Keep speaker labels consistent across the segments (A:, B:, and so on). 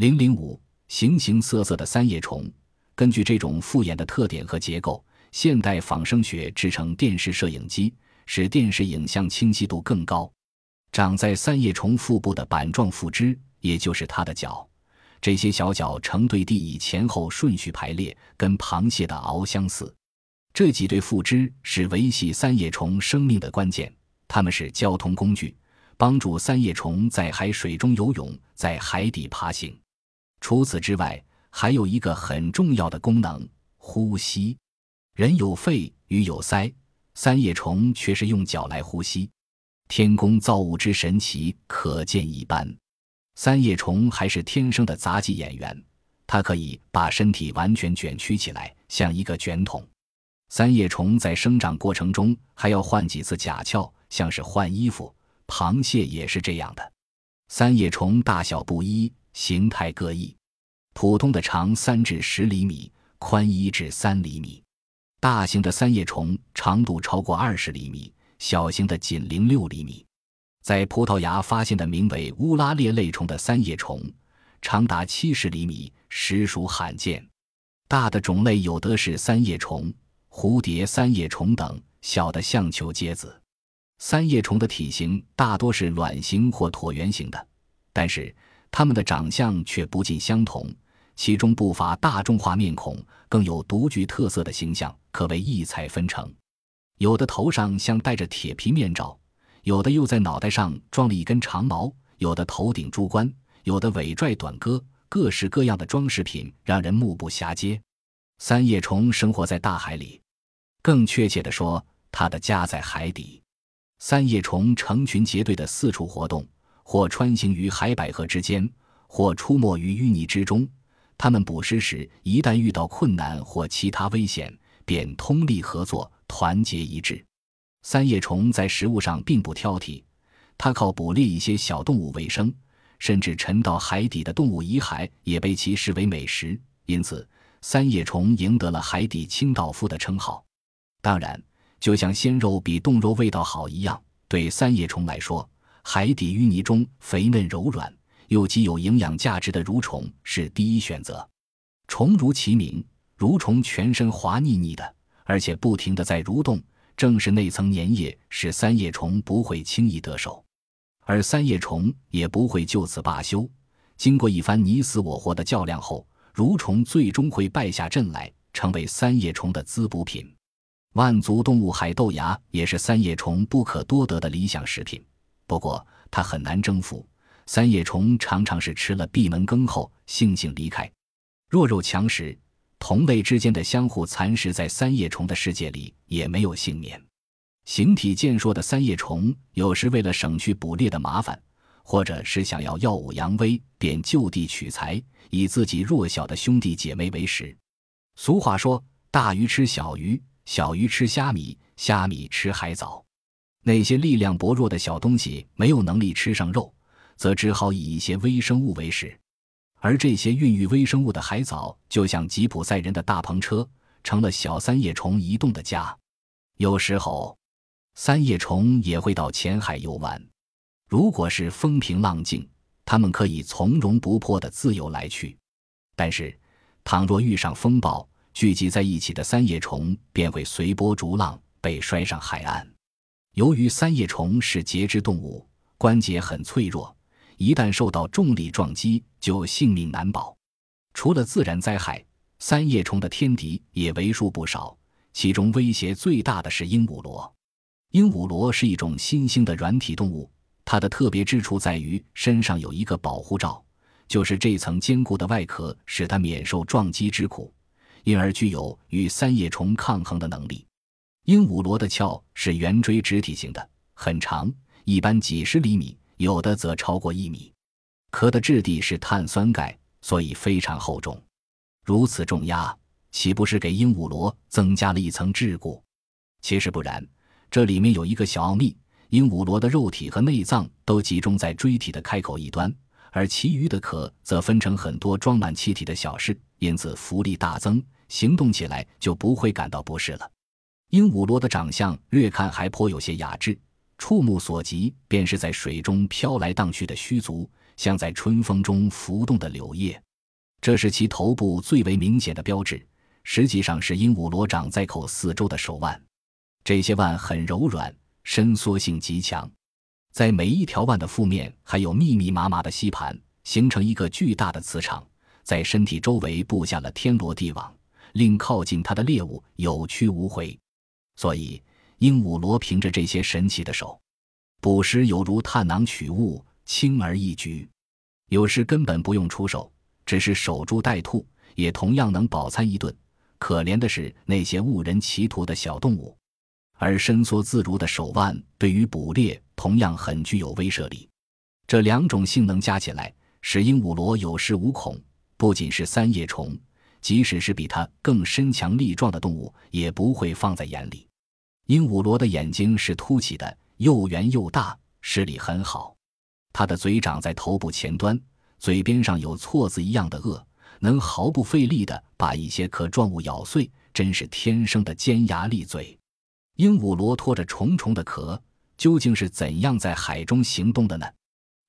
A: 零零五，形形色色的三叶虫。根据这种复眼的特点和结构，现代仿生学制成电视摄影机，使电视影像清晰度更高。长在三叶虫腹部的板状附肢，也就是它的脚，这些小脚成对地以前后顺序排列，跟螃蟹的螯相似。这几对附肢是维系三叶虫生命的关键，它们是交通工具，帮助三叶虫在海水中游泳，在海底爬行。除此之外，还有一个很重要的功能——呼吸。人有肺，鱼有鳃，三叶虫却是用脚来呼吸。天工造物之神奇，可见一斑。三叶虫还是天生的杂技演员，它可以把身体完全卷曲起来，像一个卷筒。三叶虫在生长过程中还要换几次甲壳，像是换衣服。螃蟹也是这样的。三叶虫大小不一，形态各异，普通的长三至十厘米，宽一至三厘米；大型的三叶虫长度超过二十厘米。小型的仅零六厘米，在葡萄牙发现的名为乌拉列类虫的三叶虫，长达七十厘米，实属罕见。大的种类有的是三叶虫、蝴蝶三叶虫等，小的像球疖子。三叶虫的体型大多是卵形或椭圆形的，但是它们的长相却不尽相同，其中不乏大众化面孔，更有独具特色的形象，可谓异彩纷呈。有的头上像戴着铁皮面罩，有的又在脑袋上装了一根长毛，有的头顶珠冠，有的尾拽短戈，各式各样的装饰品让人目不暇接。三叶虫生活在大海里，更确切地说，它的家在海底。三叶虫成群结队的四处活动，或穿行于海百合之间，或出没于淤泥之中。它们捕食时，一旦遇到困难或其他危险，便通力合作。团结一致，三叶虫在食物上并不挑剔，它靠捕猎一些小动物为生，甚至沉到海底的动物遗骸也被其视为美食。因此，三叶虫赢得了“海底清道夫”的称号。当然，就像鲜肉比冻肉味道好一样，对三叶虫来说，海底淤泥中肥嫩柔软又极有营养价值的蠕虫是第一选择。虫如其名，蠕虫全身滑腻腻的。而且不停地在蠕动，正是那层粘液使三叶虫不会轻易得手，而三叶虫也不会就此罢休。经过一番你死我活的较量后，蠕虫最终会败下阵来，成为三叶虫的滋补品。万足动物海豆芽也是三叶虫不可多得的理想食品，不过它很难征服。三叶虫常常是吃了闭门羹后悻悻离开。弱肉强食。同类之间的相互蚕食，在三叶虫的世界里也没有幸免。形体健硕的三叶虫，有时为了省去捕猎的麻烦，或者是想要耀武扬威，便就地取材，以自己弱小的兄弟姐妹为食。俗话说：“大鱼吃小鱼，小鱼吃虾米，虾米吃海藻。”那些力量薄弱的小东西没有能力吃上肉，则只好以一些微生物为食。而这些孕育微生物的海藻，就像吉普赛人的大篷车，成了小三叶虫移动的家。有时候，三叶虫也会到浅海游玩。如果是风平浪静，它们可以从容不迫地自由来去。但是，倘若遇上风暴，聚集在一起的三叶虫便会随波逐浪，被摔上海岸。由于三叶虫是节肢动物，关节很脆弱。一旦受到重力撞击，就性命难保。除了自然灾害，三叶虫的天敌也为数不少。其中威胁最大的是鹦鹉螺。鹦鹉螺是一种新兴的软体动物，它的特别之处在于身上有一个保护罩，就是这层坚固的外壳使它免受撞击之苦，因而具有与三叶虫抗衡的能力。鹦鹉螺的壳是圆锥直体型的，很长，一般几十厘米。有的则超过一米，壳的质地是碳酸钙，所以非常厚重。如此重压，岂不是给鹦鹉螺增加了一层桎梏？其实不然，这里面有一个小奥秘：鹦鹉螺的肉体和内脏都集中在锥体的开口一端，而其余的壳则分成很多装满气体的小室，因此浮力大增，行动起来就不会感到不适了。鹦鹉螺的长相略看还颇有些雅致。触目所及，便是在水中飘来荡去的须足，像在春风中浮动的柳叶。这是其头部最为明显的标志，实际上是鹦鹉螺长在口四周的手腕。这些腕很柔软，伸缩性极强，在每一条腕的腹面还有密密麻麻的吸盘，形成一个巨大的磁场，在身体周围布下了天罗地网，令靠近它的猎物有去无回。所以，鹦鹉螺凭着这些神奇的手，捕食有如探囊取物，轻而易举；有时根本不用出手，只是守株待兔，也同样能饱餐一顿。可怜的是那些误人歧途的小动物，而伸缩自如的手腕对于捕猎同样很具有威慑力。这两种性能加起来，使鹦鹉螺有恃无恐。不仅是三叶虫，即使是比它更身强力壮的动物，也不会放在眼里。鹦鹉螺的眼睛是凸起的，又圆又大，视力很好。它的嘴长在头部前端，嘴边上有错字一样的颚，能毫不费力地把一些壳状物咬碎，真是天生的尖牙利嘴。鹦鹉螺拖着重重的壳，究竟是怎样在海中行动的呢？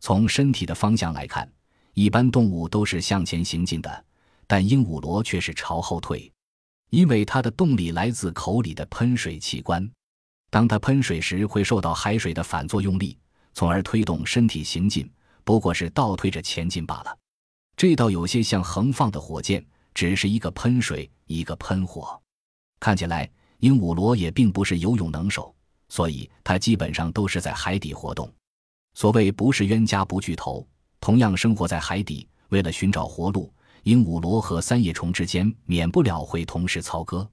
A: 从身体的方向来看，一般动物都是向前行进的，但鹦鹉螺却是朝后退。因为它的动力来自口里的喷水器官，当它喷水时，会受到海水的反作用力，从而推动身体行进，不过是倒退着前进罢了。这倒有些像横放的火箭，只是一个喷水，一个喷火。看起来，鹦鹉螺也并不是游泳能手，所以它基本上都是在海底活动。所谓不是冤家不聚头，同样生活在海底，为了寻找活路。鹦鹉螺和三叶虫之间免不了会同时操戈，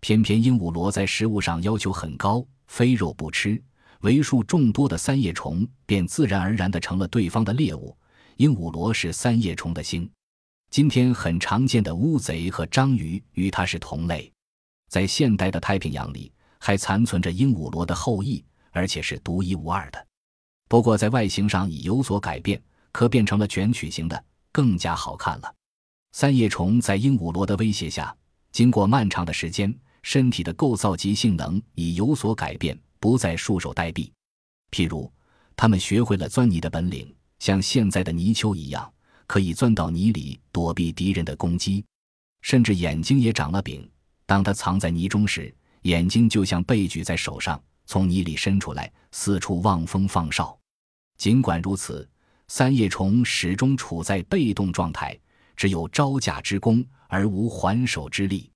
A: 偏偏鹦鹉螺在食物上要求很高，非肉不吃，为数众多的三叶虫便自然而然地成了对方的猎物。鹦鹉螺是三叶虫的星，今天很常见的乌贼和章鱼与它是同类，在现代的太平洋里还残存着鹦鹉螺的后裔，而且是独一无二的。不过在外形上已有所改变，可变成了卷曲型的，更加好看了。三叶虫在鹦鹉螺的威胁下，经过漫长的时间，身体的构造及性能已有所改变，不再束手待毙。譬如，它们学会了钻泥的本领，像现在的泥鳅一样，可以钻到泥里躲避敌人的攻击。甚至眼睛也长了柄，当它藏在泥中时，眼睛就像被举在手上，从泥里伸出来，四处望风放哨。尽管如此，三叶虫始终处在被动状态。只有招架之功而无还手之力，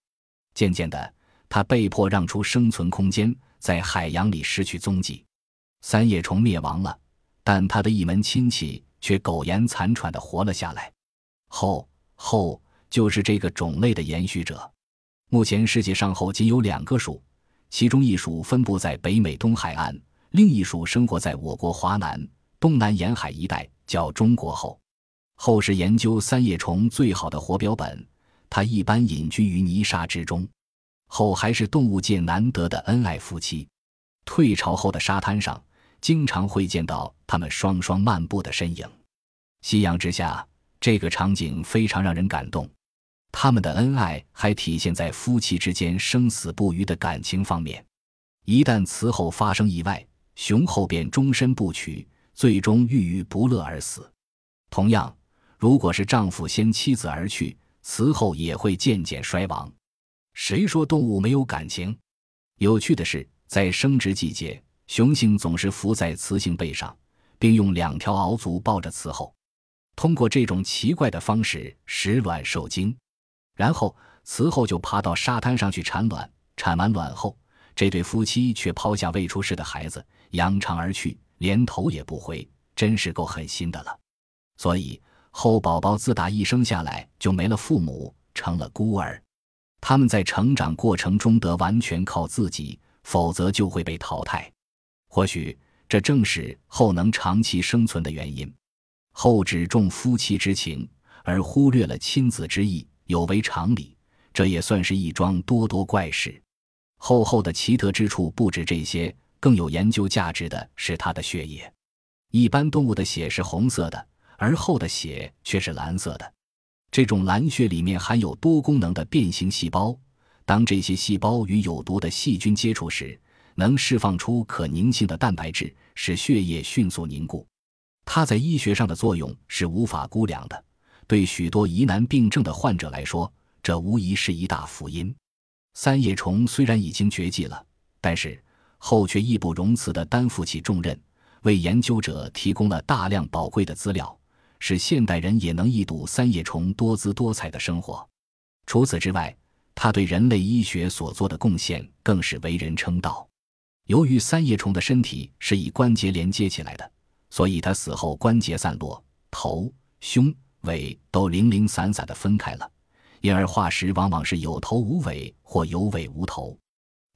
A: 渐渐的，他被迫让出生存空间，在海洋里失去踪迹。三叶虫灭亡了，但他的一门亲戚却苟延残喘的活了下来。后后就是这个种类的延续者。目前世界上后仅有两个属，其中一属分布在北美东海岸，另一属生活在我国华南、东南沿海一带，叫中国后。后世研究三叶虫最好的活标本，它一般隐居于泥沙之中。后还是动物界难得的恩爱夫妻。退潮后的沙滩上，经常会见到他们双双漫步的身影。夕阳之下，这个场景非常让人感动。他们的恩爱还体现在夫妻之间生死不渝的感情方面。一旦雌后发生意外，雄后便终身不娶，最终郁郁不乐而死。同样。如果是丈夫先妻子而去，雌后也会渐渐衰亡。谁说动物没有感情？有趣的是，在生殖季节，雄性总是伏在雌性背上，并用两条螯足抱着雌后，通过这种奇怪的方式使卵受精。然后，雌后就爬到沙滩上去产卵。产完卵后，这对夫妻却抛下未出世的孩子，扬长而去，连头也不回，真是够狠心的了。所以。后宝宝自打一生下来就没了父母，成了孤儿。他们在成长过程中得完全靠自己，否则就会被淘汰。或许这正是后能长期生存的原因。后只重夫妻之情，而忽略了亲子之意，有违常理。这也算是一桩多多怪事。后后的奇特之处不止这些，更有研究价值的是它的血液。一般动物的血是红色的。而后的血却是蓝色的，这种蓝血里面含有多功能的变形细胞。当这些细胞与有毒的细菌接触时，能释放出可凝性的蛋白质，使血液迅速凝固。它在医学上的作用是无法估量的。对许多疑难病症的患者来说，这无疑是一大福音。三叶虫虽然已经绝迹了，但是后却义不容辞地担负起重任，为研究者提供了大量宝贵的资料，使现代人也能一睹三叶虫多姿多彩的生活。除此之外，他对人类医学所做的贡献更是为人称道。由于三叶虫的身体是以关节连接起来的，所以它死后关节散落，头、胸、尾都零零散散地分开了。因而化石往往是有头无尾或有尾无头，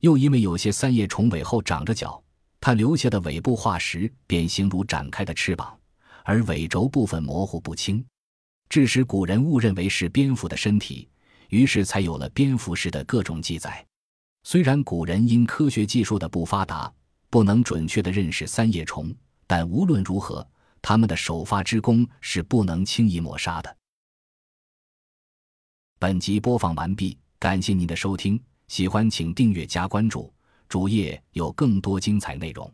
A: 又因为有些三叶虫尾后长着角，它留下的尾部化石便形如展开的翅膀，而尾轴部分模糊不清，致使古人误认为是蝙蝠的身体，于是才有了蝙蝠式的各种记载。虽然古人因科学技术的不发达，不能准确地认识三叶虫，但无论如何，他们的首发之功是不能轻易抹杀的。本集播放完毕，感谢您的收听，喜欢请订阅加关注，主页有更多精彩内容。